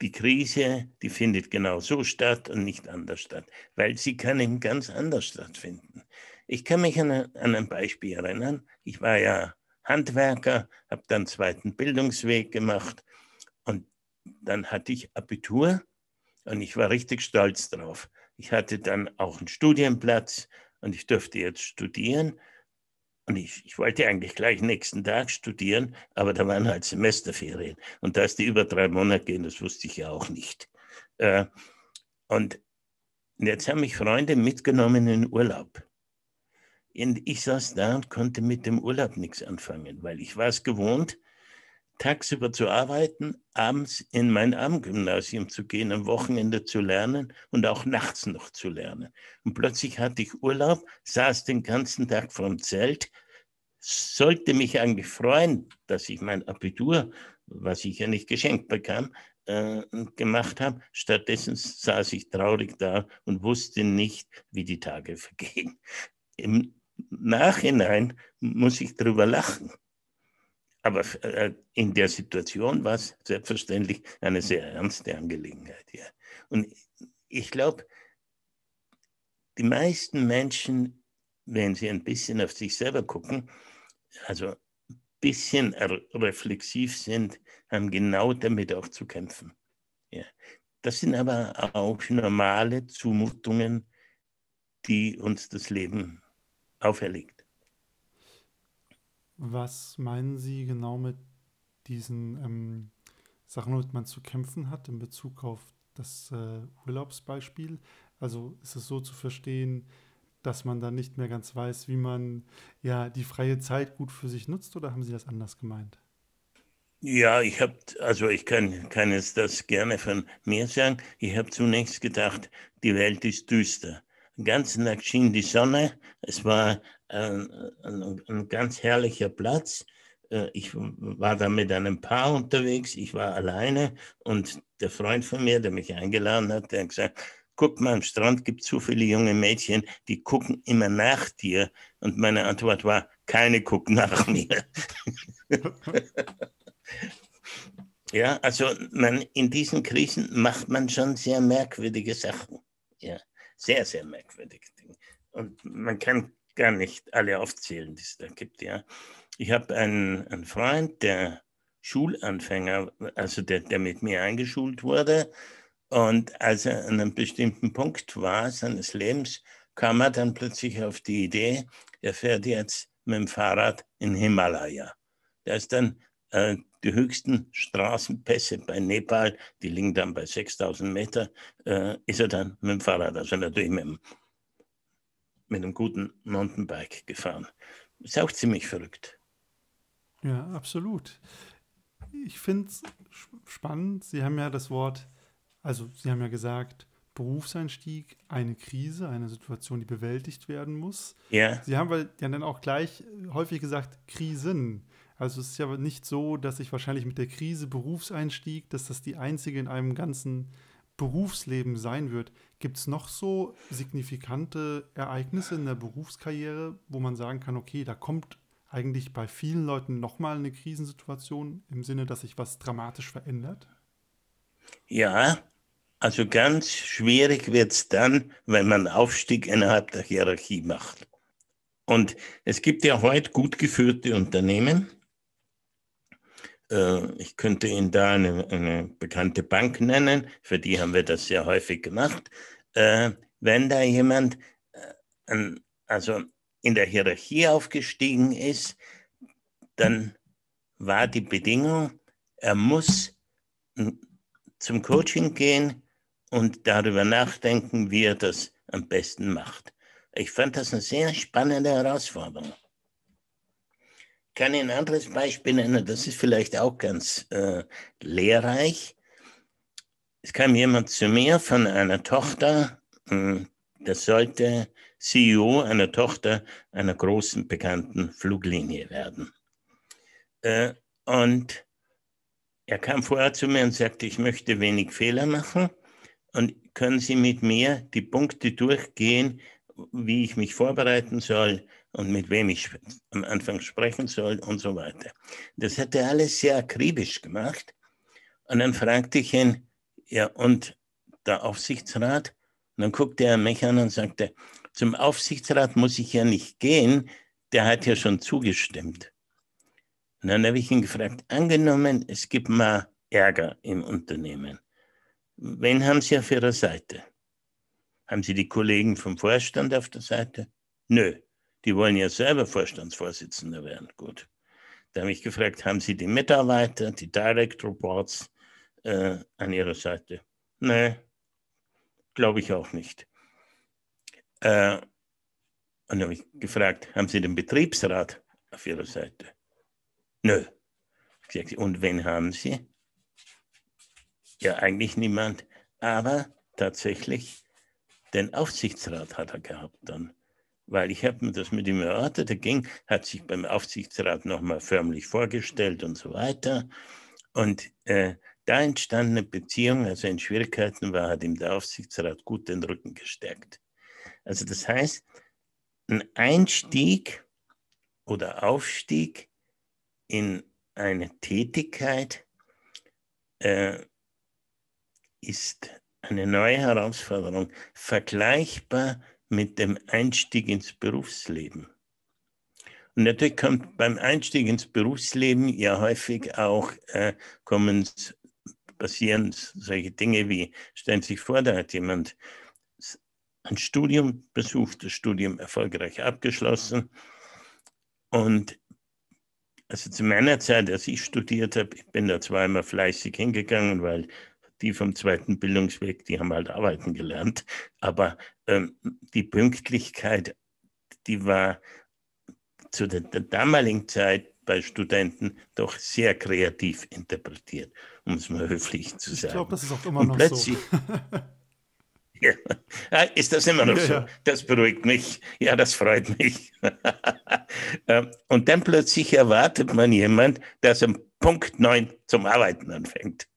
die Krise, die findet genau so statt und nicht anders statt, weil sie kann eben ganz anders stattfinden. Ich kann mich an, an ein Beispiel erinnern. Ich war ja Handwerker, habe dann zweiten Bildungsweg gemacht und dann hatte ich Abitur und ich war richtig stolz drauf. Ich hatte dann auch einen Studienplatz und ich durfte jetzt studieren. Und ich, ich wollte eigentlich gleich nächsten Tag studieren, aber da waren halt Semesterferien. Und dass die über drei Monate gehen, das wusste ich ja auch nicht. Äh, und jetzt haben mich Freunde mitgenommen in Urlaub. Und ich saß da und konnte mit dem Urlaub nichts anfangen, weil ich war es gewohnt, tagsüber zu arbeiten, abends in mein Abendgymnasium zu gehen, am Wochenende zu lernen und auch nachts noch zu lernen. Und plötzlich hatte ich Urlaub, saß den ganzen Tag vorm Zelt, sollte mich eigentlich freuen, dass ich mein Abitur, was ich ja nicht geschenkt bekam, äh, gemacht habe. Stattdessen saß ich traurig da und wusste nicht, wie die Tage vergehen. Im Nachhinein muss ich darüber lachen. Aber äh, in der Situation war es selbstverständlich eine sehr ernste Angelegenheit. Ja. Und ich glaube, die meisten Menschen, wenn sie ein bisschen auf sich selber gucken, also ein bisschen reflexiv sind, haben genau damit auch zu kämpfen. Ja. Das sind aber auch normale Zumutungen, die uns das Leben auferlegt. Was meinen Sie genau mit diesen ähm, Sachen, womit man zu kämpfen hat in Bezug auf das äh, Urlaubsbeispiel? Also ist es so zu verstehen, dass man dann nicht mehr ganz weiß, wie man ja die freie Zeit gut für sich nutzt, oder haben Sie das anders gemeint? Ja, ich habe, also ich kann, kann es das gerne von mir sagen. Ich habe zunächst gedacht, die Welt ist düster. Den ganzen Tag schien die Sonne. Es war ein, ein, ein ganz herrlicher Platz. Äh, ich war da mit einem Paar unterwegs. Ich war alleine und der Freund von mir, der mich eingeladen hat, der hat gesagt, guck mal, am Strand gibt es so viele junge Mädchen, die gucken immer nach dir. Und meine Antwort war, keine gucken nach mir. ja, also man, in diesen Krisen macht man schon sehr merkwürdige Sachen. Ja sehr, sehr merkwürdige Dinge. Und man kann gar nicht alle aufzählen, die es da gibt. Ja. Ich habe einen, einen Freund, der Schulanfänger, also der, der mit mir eingeschult wurde. Und als er an einem bestimmten Punkt war seines Lebens, kam er dann plötzlich auf die Idee, er fährt jetzt mit dem Fahrrad in Himalaya. Der ist dann äh, die höchsten Straßenpässe bei Nepal, die liegen dann bei 6000 Meter, äh, ist er dann mit dem Fahrrad, also natürlich mit einem, mit einem guten Mountainbike gefahren. Ist auch ziemlich verrückt. Ja, absolut. Ich finde es spannend. Sie haben ja das Wort, also Sie haben ja gesagt, Berufseinstieg, eine Krise, eine Situation, die bewältigt werden muss. Ja. Sie haben ja dann auch gleich häufig gesagt, Krisen. Also es ist ja nicht so, dass ich wahrscheinlich mit der Krise Berufseinstieg, dass das die einzige in einem ganzen Berufsleben sein wird. Gibt es noch so signifikante Ereignisse in der Berufskarriere, wo man sagen kann, okay, da kommt eigentlich bei vielen Leuten nochmal eine Krisensituation im Sinne, dass sich was dramatisch verändert? Ja, also ganz schwierig wird es dann, wenn man Aufstieg innerhalb der Hierarchie macht. Und es gibt ja heute gut geführte Unternehmen, ich könnte Ihnen da eine, eine, bekannte Bank nennen, für die haben wir das sehr häufig gemacht. Äh, wenn da jemand äh, also in der Hierarchie aufgestiegen ist, dann war die Bedingung, er muss zum Coaching gehen und darüber nachdenken, wie er das am besten macht. Ich fand das eine sehr spannende Herausforderung. Kann ein anderes Beispiel nennen, das ist vielleicht auch ganz äh, lehrreich. Es kam jemand zu mir von einer Tochter, hm, das sollte CEO einer Tochter einer großen bekannten Fluglinie werden. Äh, und er kam vorher zu mir und sagte, ich möchte wenig Fehler machen und können Sie mit mir die Punkte durchgehen, wie ich mich vorbereiten soll und mit wem ich am Anfang sprechen soll und so weiter. Das hat er alles sehr akribisch gemacht. Und dann fragte ich ihn, ja, und der Aufsichtsrat? Und dann guckte er mich an und sagte, zum Aufsichtsrat muss ich ja nicht gehen, der hat ja schon zugestimmt. Und dann habe ich ihn gefragt, angenommen, es gibt mal Ärger im Unternehmen. Wen haben Sie auf Ihrer Seite? Haben Sie die Kollegen vom Vorstand auf der Seite? Nö, die wollen ja selber Vorstandsvorsitzender werden. Gut. Da habe ich gefragt, haben Sie die Mitarbeiter, die Direct Reports äh, an Ihrer Seite? Nö, glaube ich auch nicht. Äh, und habe ich gefragt, haben Sie den Betriebsrat auf Ihrer Seite? Nö. Und wen haben Sie? Ja, eigentlich niemand. Aber tatsächlich, den Aufsichtsrat hat er gehabt dann. Weil ich habe mir das mit ihm erörtert. Er ging, hat sich beim Aufsichtsrat nochmal förmlich vorgestellt und so weiter. Und äh, da entstand eine Beziehung, also in Schwierigkeiten war, hat ihm der Aufsichtsrat gut den Rücken gestärkt. Also das heißt, ein Einstieg oder Aufstieg in eine Tätigkeit äh, ist eine neue Herausforderung, vergleichbar mit dem Einstieg ins Berufsleben. Und natürlich kommt beim Einstieg ins Berufsleben ja häufig auch, äh, kommen, passieren solche Dinge wie, stellen Sie sich vor, da hat jemand ein Studium besucht, das Studium erfolgreich abgeschlossen und also zu meiner Zeit, als ich studiert habe, ich bin da zweimal fleißig hingegangen, weil die vom zweiten Bildungsweg, die haben halt arbeiten gelernt. Aber ähm, die Pünktlichkeit, die war zu der, der, damaligen Zeit bei Studenten doch sehr kreativ interpretiert, um es mal höflich zu sagen. Ich glaube, das ist auch immer Und noch so. Ja. Ah, ist das immer noch ja, so? Ja. Das beruhigt mich. Ja, das freut mich. Ähm, und dann plötzlich erwartet man jemand, dass um Punkt 9 zum Arbeiten anfängt.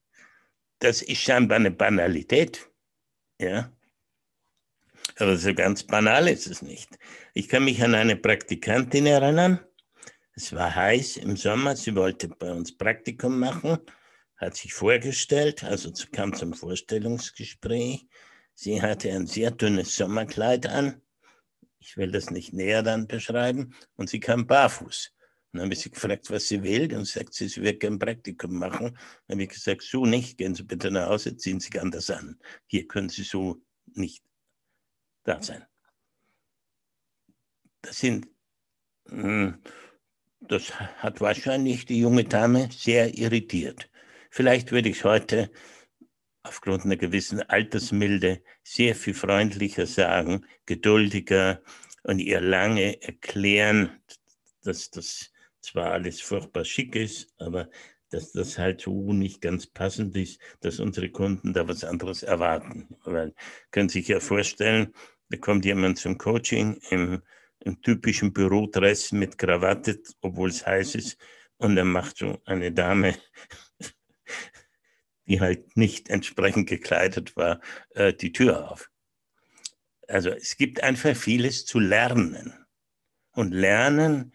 Das ist scheinbar eine Banalität. Ja. Aber so ganz banal ist es nicht. Ich kann mich an eine Praktikantin erinnern. Es war heiß im Sommer. Sie wollte bei uns Praktikum machen, hat sich vorgestellt, also kam zum Vorstellungsgespräch Sie hatte ein sehr dünnes Sommerkleid an. Ich will das nicht näher dann beschreiben. Und sie kam barfuß. Dann habe ich sie gefragt, was sie will. Und sagt sie, sie wird gerne ein Praktikum machen. Dann habe ich gesagt, so nicht. Gehen Sie bitte nach Hause, ziehen Sie sich anders an. Hier können Sie so nicht da sein. Das sind, hm, das hat wahrscheinlich die junge Dame sehr irritiert. Vielleicht würde ich heute aufgrund einer gewissen Altersmilde sehr viel freundlicher sagen, geduldiger und ihr lange erklären, dass das zwar alles furchtbar schick ist, aber dass das halt so nicht ganz passend ist, dass unsere Kunden da was anderes erwarten. Weil können Sie sich ja vorstellen, da kommt jemand zum Coaching im, im typischen Bürodress mit Krawatte, obwohl es heiß ist, und dann macht so eine Dame die halt nicht entsprechend gekleidet war, äh, die Tür auf. Also es gibt einfach vieles zu lernen. Und lernen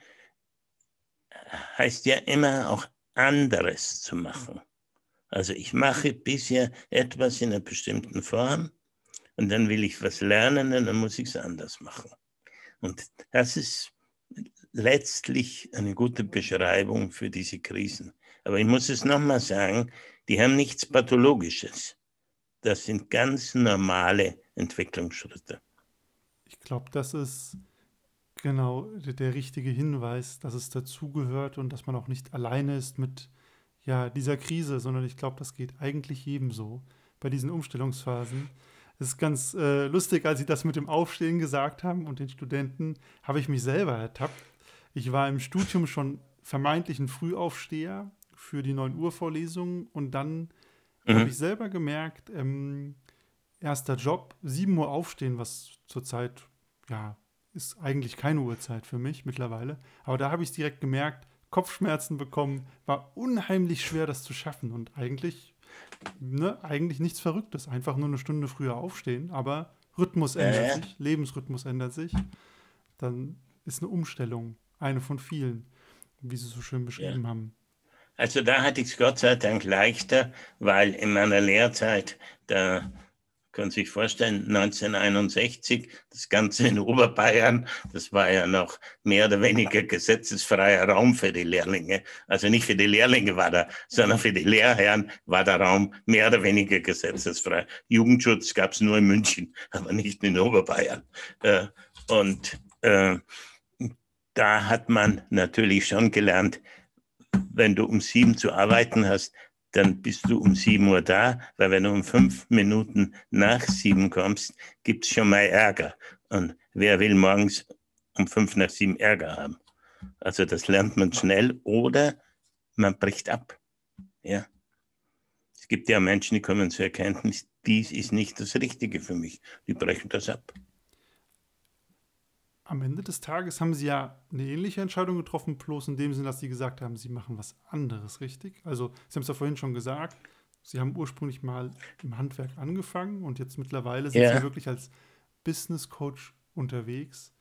heißt ja immer auch anderes zu machen. Also ich mache bisher etwas in einer bestimmten Form und dann will ich was lernen und dann muss ich es anders machen. Und das ist letztlich eine gute Beschreibung für diese Krisen. Aber ich muss es nochmal sagen, die haben nichts Pathologisches. Das sind ganz normale Entwicklungsschritte. Ich glaube, das ist Genau, der, richtige Hinweis, dass es dazugehört und dass man auch nicht alleine ist mit ja, dieser Krise, sondern ich glaube, das geht eigentlich jedem so bei diesen Umstellungsphasen. Es ist ganz äh, lustig, als Sie das mit dem Aufstehen gesagt haben und den Studenten, habe ich mich selber ertappt. Ich war im Studium schon vermeintlich ein Frühaufsteher für die 9 Uhr Vorlesungen und dann mhm. habe ich selber gemerkt, ähm, erster Job, 7 Uhr aufstehen, was zurzeit, ja, ist eigentlich keine Uhrzeit für mich mittlerweile. Aber da habe ich es direkt gemerkt, Kopfschmerzen bekommen, war unheimlich schwer, das zu schaffen. Und eigentlich, ne, eigentlich nichts Verrücktes, einfach nur eine Stunde früher aufstehen, aber Rhythmus ändert äh. sich, Lebensrhythmus ändert sich. Dann ist eine Umstellung, eine von vielen, wie Sie so schön beschrieben ja. haben. Also da hatte ich es Gott sei Dank leichter, weil in meiner Lehrzeit, da können sich vorstellen, 1961, das Ganze in Oberbayern, das war ja noch mehr oder weniger gesetzesfreier Raum für die Lehrlinge. Also nicht für die Lehrlinge war da, sondern für die Lehrherren war der Raum mehr oder weniger gesetzesfrei. Jugendschutz gab es nur in München, aber nicht in Oberbayern. Äh, und äh, da hat man natürlich schon gelernt, wenn du um sieben zu arbeiten hast, dann bist du um 7 Uhr da, weil wenn du um fünf Minuten nach sieben kommst, gibt es schon mal Ärger. Und wer will morgens um fünf nach sieben Ärger haben? Also das lernt man schnell oder man bricht ab. Ja. Es gibt ja Menschen, die kommen zur Erkenntnis, dies ist nicht das Richtige für mich. Die brechen das ab am Ende des Tages haben sie ja eine ähnliche Entscheidung getroffen, bloß in dem Sinne, dass sie gesagt haben, sie machen was anderes, richtig? Also, Sie haben es ja vorhin schon gesagt, Sie haben ursprünglich mal im Handwerk angefangen und jetzt mittlerweile sind ja. Sie wirklich als Business Coach unterwegs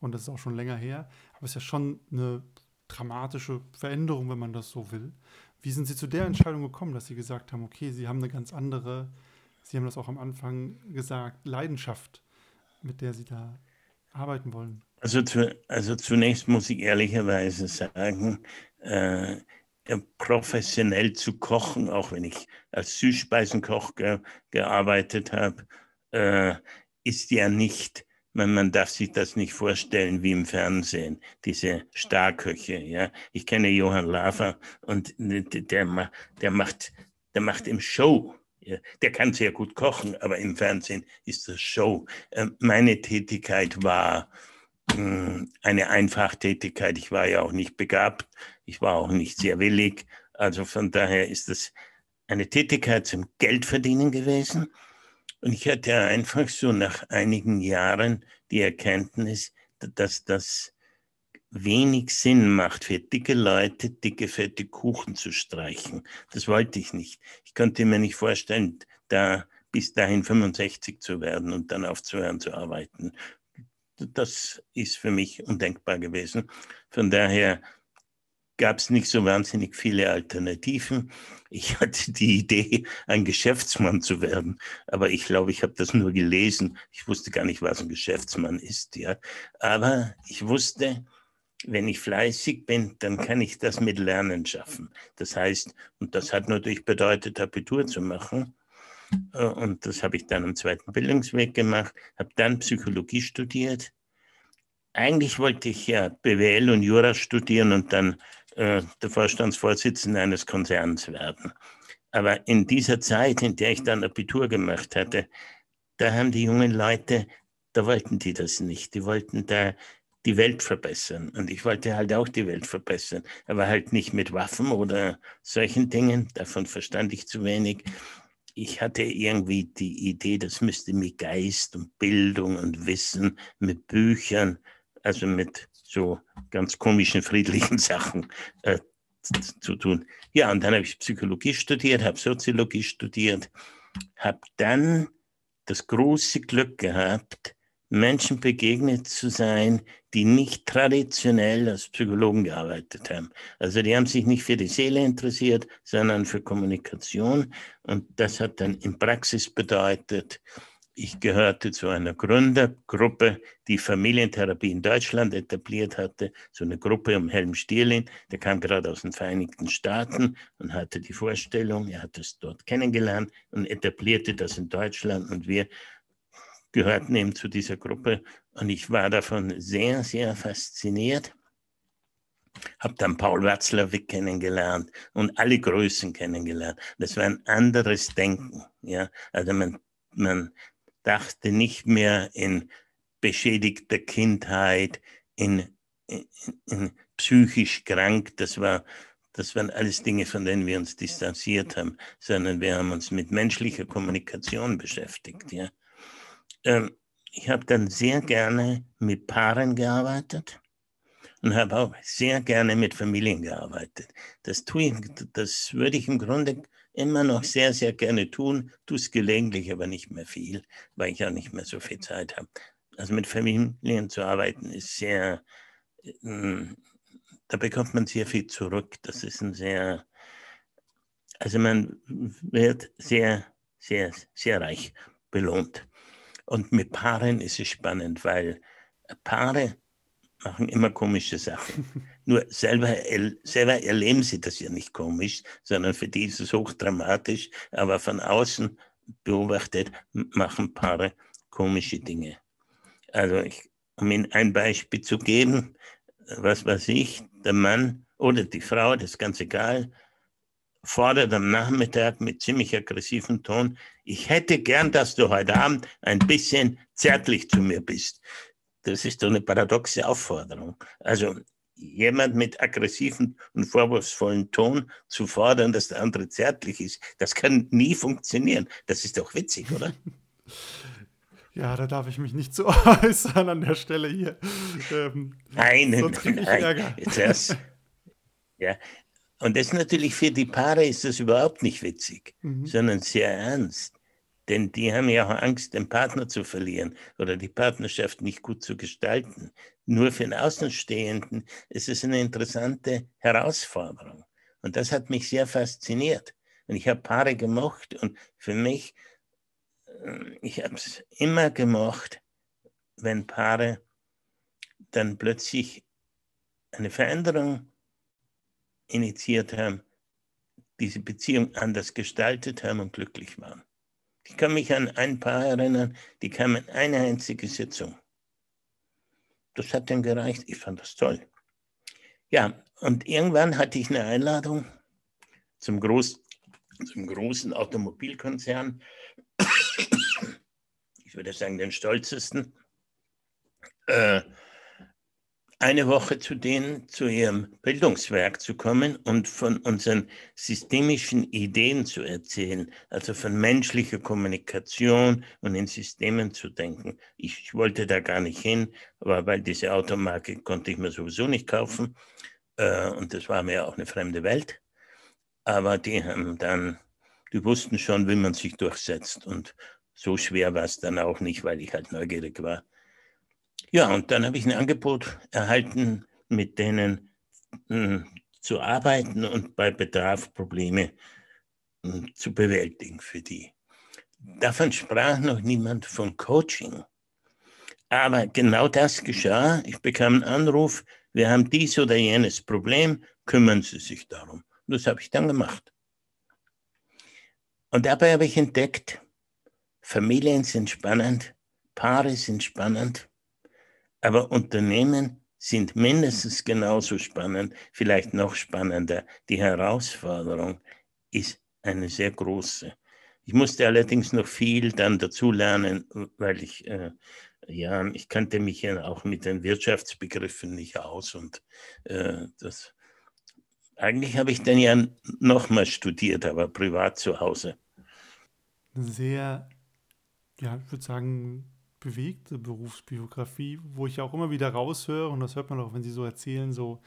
und das ist auch schon länger her. Aber es ist ja schon eine dramatische Veränderung, wenn man das so will. Wie sind Sie zu der Entscheidung gekommen, dass Sie gesagt haben, okay, Sie haben eine ganz andere, Sie haben das auch am Anfang gesagt, Leidenschaft, mit der Sie da arbeiten wollen? Also, zu, also zunächst muss ich ehrlicherweise sagen, äh, professionell zu kochen, auch wenn ich als Süßspeisenkoch ge, gearbeitet habe, äh, ist ja nicht, man, man darf sich das nicht vorstellen wie im Fernsehen, diese Starköche. Ja? Ich kenne Johann Lafer und der, der, macht, der macht im Show der kann sehr gut kochen, aber im Fernsehen ist das Show. Ähm, meine Tätigkeit war hm, eine Einfachtätigkeit. Ich war ja auch nicht begabt. Ich war auch nicht sehr willig. Also von daher ist es eine Tätigkeit zum Geldverdienen gewesen. Und ich hatte einfach so nach einigen Jahren die Erkenntnis, dass das wenig Sinn macht, für dicke Leute dicke, fette Kuchen zu streichen. Das wollte ich nicht. Ich konnte mir nicht vorstellen, da bis dahin 65 zu werden und dann aufzuhören zu arbeiten. Das ist für mich undenkbar gewesen. Von daher gab es nicht so wahnsinnig viele Alternativen. Ich hatte die Idee, ein Geschäftsmann zu werden, aber ich glaube, ich habe das nur gelesen. Ich wusste gar nicht, was ein Geschäftsmann ist. Ja. Aber ich wusste, wenn ich fleißig bin, dann kann ich das mit Lernen schaffen. Das heißt, und das hat natürlich bedeutet, Abitur zu machen. Äh, und das habe ich dann am zweiten Bildungsweg gemacht, habe dann Psychologie studiert. Eigentlich wollte ich ja BWL und Jura studieren und dann äh, der Vorstandsvorsitzende eines Konzerns werden. Aber in dieser Zeit, in der ich dann Abitur gemacht hatte, da haben die jungen Leute, da wollten die das nicht. Die wollten da die Welt verbessern. Und ich wollte halt auch die Welt verbessern, aber halt nicht mit Waffen oder solchen Dingen. Davon verstand ich zu wenig. Ich hatte irgendwie die Idee, das müsste mit Geist und Bildung und Wissen, mit Büchern, also mit so ganz komischen, friedlichen Sachen äh, zu tun. Ja, und dann habe ich Psychologie studiert, habe Soziologie studiert, habe dann das große Glück gehabt, Menschen begegnet zu sein, die nicht traditionell als Psychologen gearbeitet haben. Also die haben sich nicht für die Seele interessiert, sondern für Kommunikation. Und das hat dann in Praxis bedeutet, ich gehörte zu einer Gründergruppe, die Familientherapie in Deutschland etabliert hatte. So eine Gruppe um Helm Stierlin, der kam gerade aus den Vereinigten Staaten und hatte die Vorstellung, er hat es dort kennengelernt und etablierte das in Deutschland. Und wir gehörten eben zu dieser Gruppe und ich war davon sehr, sehr fasziniert. Habe dann Paul Watzlawick kennengelernt und alle Größen kennengelernt. Das war ein anderes Denken. Ja? Also man, man dachte nicht mehr in beschädigter Kindheit, in, in, in psychisch krank. Das war das waren alles Dinge, von denen wir uns distanziert haben, sondern wir haben uns mit menschlicher Kommunikation beschäftigt. Ja. Ähm, ich habe dann sehr gerne mit Paaren gearbeitet und habe auch sehr gerne mit Familien gearbeitet. Das tue ich, das würde ich im Grunde immer noch sehr, sehr gerne tun, tue es gelegentlich, aber nicht mehr viel, weil ich auch nicht mehr so viel Zeit habe. Also mit Familien zu arbeiten ist sehr, ähm, da bekommt man sehr viel zurück. Das ist ein sehr, also man wird sehr, sehr, sehr reich belohnt. Und mit Paaren ist es spannend, weil Paare machen immer komische Sachen. Nur selber, selber erleben sie das ja nicht komisch, sondern für die ist es hochdramatisch. Aber von außen beobachtet machen Paare komische Dinge. Also ich, um Ihnen ein Beispiel zu geben, was weiß ich, der Mann oder die Frau, das ist ganz egal, fordert am Nachmittag mit ziemlich aggressivem Ton, ich hätte gern, dass du heute Abend ein bisschen zärtlich zu mir bist. Das ist doch eine paradoxe Aufforderung. Also jemand mit aggressivem und vorwurfsvollen Ton zu fordern, dass der andere zärtlich ist, das kann nie funktionieren. Das ist doch witzig, oder? Ja, da darf ich mich nicht so äußern an der Stelle hier. Ähm, nein, nein, das, ja. Und das natürlich für die Paare ist das überhaupt nicht witzig, mhm. sondern sehr ernst. Denn die haben ja auch Angst, den Partner zu verlieren oder die Partnerschaft nicht gut zu gestalten. Nur für den Außenstehenden ist es eine interessante Herausforderung. Und das hat mich sehr fasziniert. Und ich habe Paare gemocht und für mich ich habe es immer gemocht, wenn Paare dann plötzlich eine Veränderung initiiert haben, diese Beziehung anders gestaltet haben und glücklich waren. Ich kann mich an ein Paar erinnern, die kamen in eine einzige Sitzung. Das hat dann gereicht. Ich fand das toll. Ja, und irgendwann hatte ich eine Einladung zum, Groß, zum großen Automobilkonzern ich würde sagen, den stolzesten, äh, eine Woche zu denen, zu ihrem Bildungswerk zu kommen und von unseren systemischen Ideen zu erzählen, also von menschlicher Kommunikation und in Systemen zu denken. Ich, wollte da gar nicht hin, aber weil diese Automarke konnte ich mir sowieso nicht kaufen äh, und das war mir auch eine fremde Welt. Aber die haben dann, die wussten schon, wie man sich durchsetzt und so schwer war es dann auch nicht, weil ich halt neugierig war. Ja, und dann habe ich ein Angebot erhalten, mit denen hm, zu arbeiten und bei Bedarf Probleme hm, zu bewältigen für die. Davon sprach noch niemand von Coaching. Aber genau das geschah. Ich bekam einen Anruf, wir haben dies oder jenes Problem, kümmern Sie sich darum. Und das habe ich dann gemacht. Und dabei habe ich entdeckt, Familien sind spannend, Paare sind spannend, aber Unternehmen sind mindestens genauso spannend, vielleicht noch spannender. Die Herausforderung ist eine sehr große. Ich musste allerdings noch viel dann dazulernen, weil ich, äh, ja, ich kannte mich ja auch mit den Wirtschaftsbegriffen nicht aus und äh, das, eigentlich habe ich dann ja nochmal studiert, aber privat zu Hause. Sehr ja, ich würde sagen, bewegte Berufsbiografie, wo ich auch immer wieder raushöre, und das hört man auch, wenn Sie so erzählen, so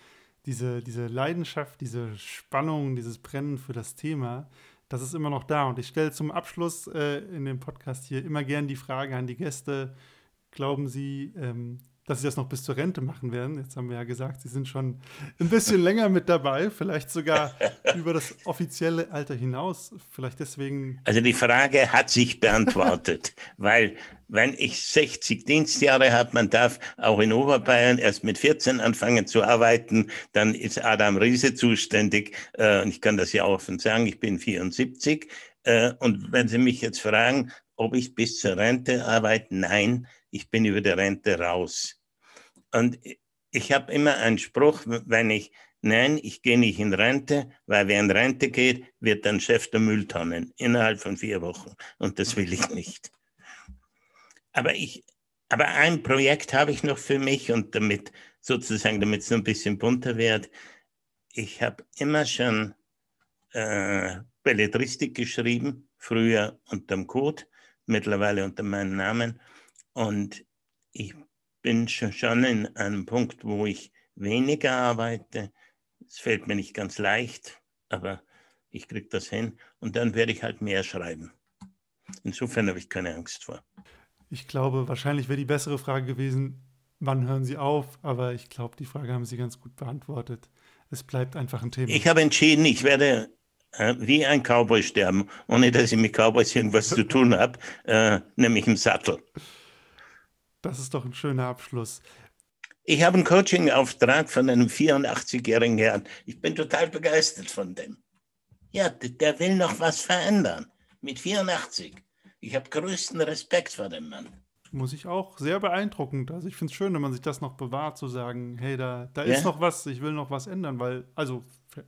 diese, diese Leidenschaft, diese Spannung, dieses Brennen für das Thema, das ist immer noch da. Und ich stelle zum Abschluss äh, in dem Podcast hier immer gern die Frage an die Gäste, glauben Sie, ähm, dass sie das noch bis zur Rente machen werden. Jetzt haben wir ja gesagt, sie sind schon ein bisschen länger mit dabei, vielleicht sogar über das offizielle Alter hinaus. Vielleicht deswegen. Also die Frage hat sich beantwortet, weil wenn ich 60 Dienstjahre habe, man darf auch in Oberbayern erst mit 14 anfangen zu arbeiten, dann ist Adam Riese zuständig. Äh, und ich kann das ja offen sagen, ich bin 74. Äh, und wenn Sie mich jetzt fragen, ob ich bis zur Rente arbeite, nein, ich bin über der Rente raus. Und ich habe immer einen Spruch, wenn ich, nein, ich gehe nicht in Rente, weil wer in Rente geht, wird dann Chef der Mülltonnen innerhalb von vier Wochen. Und das will ich nicht. Aber ich, aber ein Projekt habe ich noch für mich und damit sozusagen, damit es ein bisschen bunter wird. Ich habe immer schon äh, Belletristik geschrieben, früher unter dem Code, mittlerweile unter meinem Namen. Und ich bin schon in einem Punkt, wo ich weniger arbeite. Es fällt mir nicht ganz leicht, aber ich kriege das hin. Und dann werde ich halt mehr schreiben. Insofern habe ich keine Angst vor. Ich glaube, wahrscheinlich wäre die bessere Frage gewesen, wann hören Sie auf? Aber ich glaube, die Frage haben Sie ganz gut beantwortet. Es bleibt einfach ein Thema. Ich habe entschieden, ich werde äh, wie ein Cowboy sterben, ohne dass ich mit Cowboys irgendwas zu tun habe, äh, nämlich im Sattel. Das ist doch ein schöner Abschluss. Ich habe einen Coaching-Auftrag von einem 84-jährigen Herrn. Ich bin total begeistert von dem. Ja, der will noch was verändern. Mit 84. Ich habe größten Respekt vor dem Mann. Muss ich auch. Sehr beeindruckend. Also ich finde es schön, wenn man sich das noch bewahrt, zu sagen, hey, da, da ist noch was, ich will noch was ändern, weil, also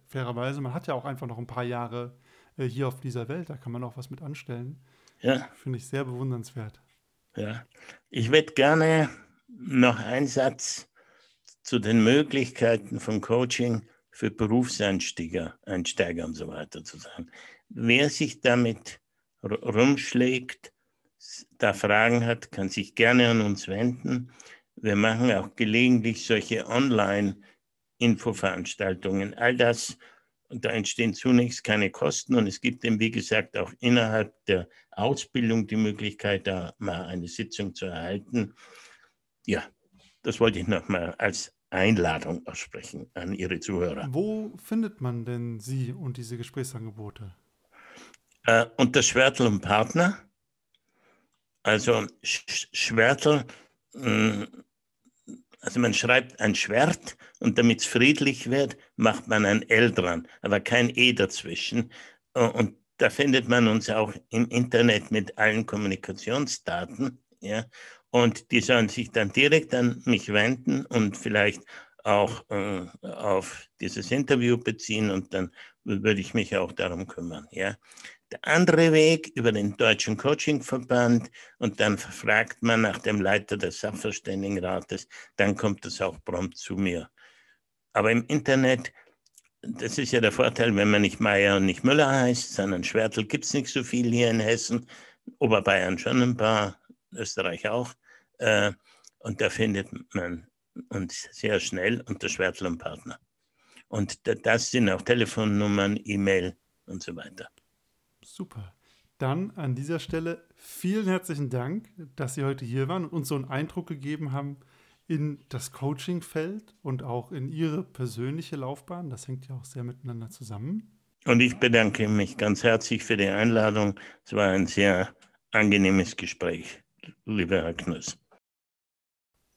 fairerweise, man hat ja auch einfach noch ein paar Jahre äh, hier auf dieser Welt, da kann man auch was mit anstellen. Ja. Finde ich sehr bewundernswert. Ja. Ich würde gerne noch einen Satz zu den Möglichkeiten von Coaching für Berufseinsteiger Einsteiger und so weiter zu sagen. Wer sich damit rumschlägt, da Fragen hat, kann sich gerne an uns wenden. Wir machen auch gelegentlich solche Online-Infoveranstaltungen. All das, und da entstehen zunächst keine Kosten und es gibt eben, wie gesagt, auch innerhalb der Ausbildung die Möglichkeit, da mal eine Sitzung zu erhalten. Ja, das wollte ich nochmal als Einladung aussprechen an Ihre Zuhörer. Wo findet man denn Sie und diese Gesprächsangebote? Äh, unter Schwertel und Partner also Schwertel, hm, also man schreibt ein Schwert und damit es friedlich wird, macht man ein L dran, aber kein E dazwischen. Und da findet man uns auch im Internet mit allen Kommunikationsdaten. Ja? Und die sollen sich dann direkt an mich wenden und vielleicht auch äh, auf dieses Interview beziehen und dann würde ich mich auch darum kümmern. Ja? Der andere Weg über den Deutschen Coachingverband und dann fragt man nach dem Leiter des Sachverständigenrates, dann kommt es auch prompt zu mir. Aber im Internet, das ist ja der Vorteil, wenn man nicht Meier und nicht Müller heißt, sondern Schwertel gibt es nicht so viel hier in Hessen, Oberbayern schon ein paar, Österreich auch. Äh, und da findet man uns sehr schnell unter Schwertel und Partner. Und das sind auch Telefonnummern, E-Mail und so weiter. Super. Dann an dieser Stelle vielen herzlichen Dank, dass Sie heute hier waren und uns so einen Eindruck gegeben haben in das Coaching-Feld und auch in Ihre persönliche Laufbahn. Das hängt ja auch sehr miteinander zusammen. Und ich bedanke mich ganz herzlich für die Einladung. Es war ein sehr angenehmes Gespräch, lieber Herr Knüss.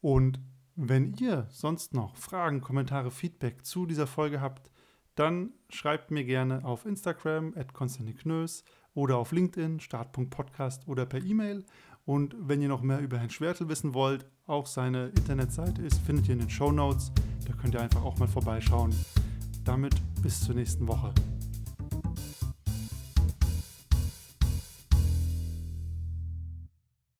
Und wenn ihr sonst noch Fragen, Kommentare, Feedback zu dieser Folge habt, dann schreibt mir gerne auf Instagram at Knös oder auf LinkedIn, Start.podcast oder per E-Mail. Und wenn ihr noch mehr über Herrn Schwertel wissen wollt, auch seine Internetseite ist, findet ihr in den Show Notes. Da könnt ihr einfach auch mal vorbeischauen. Damit bis zur nächsten Woche.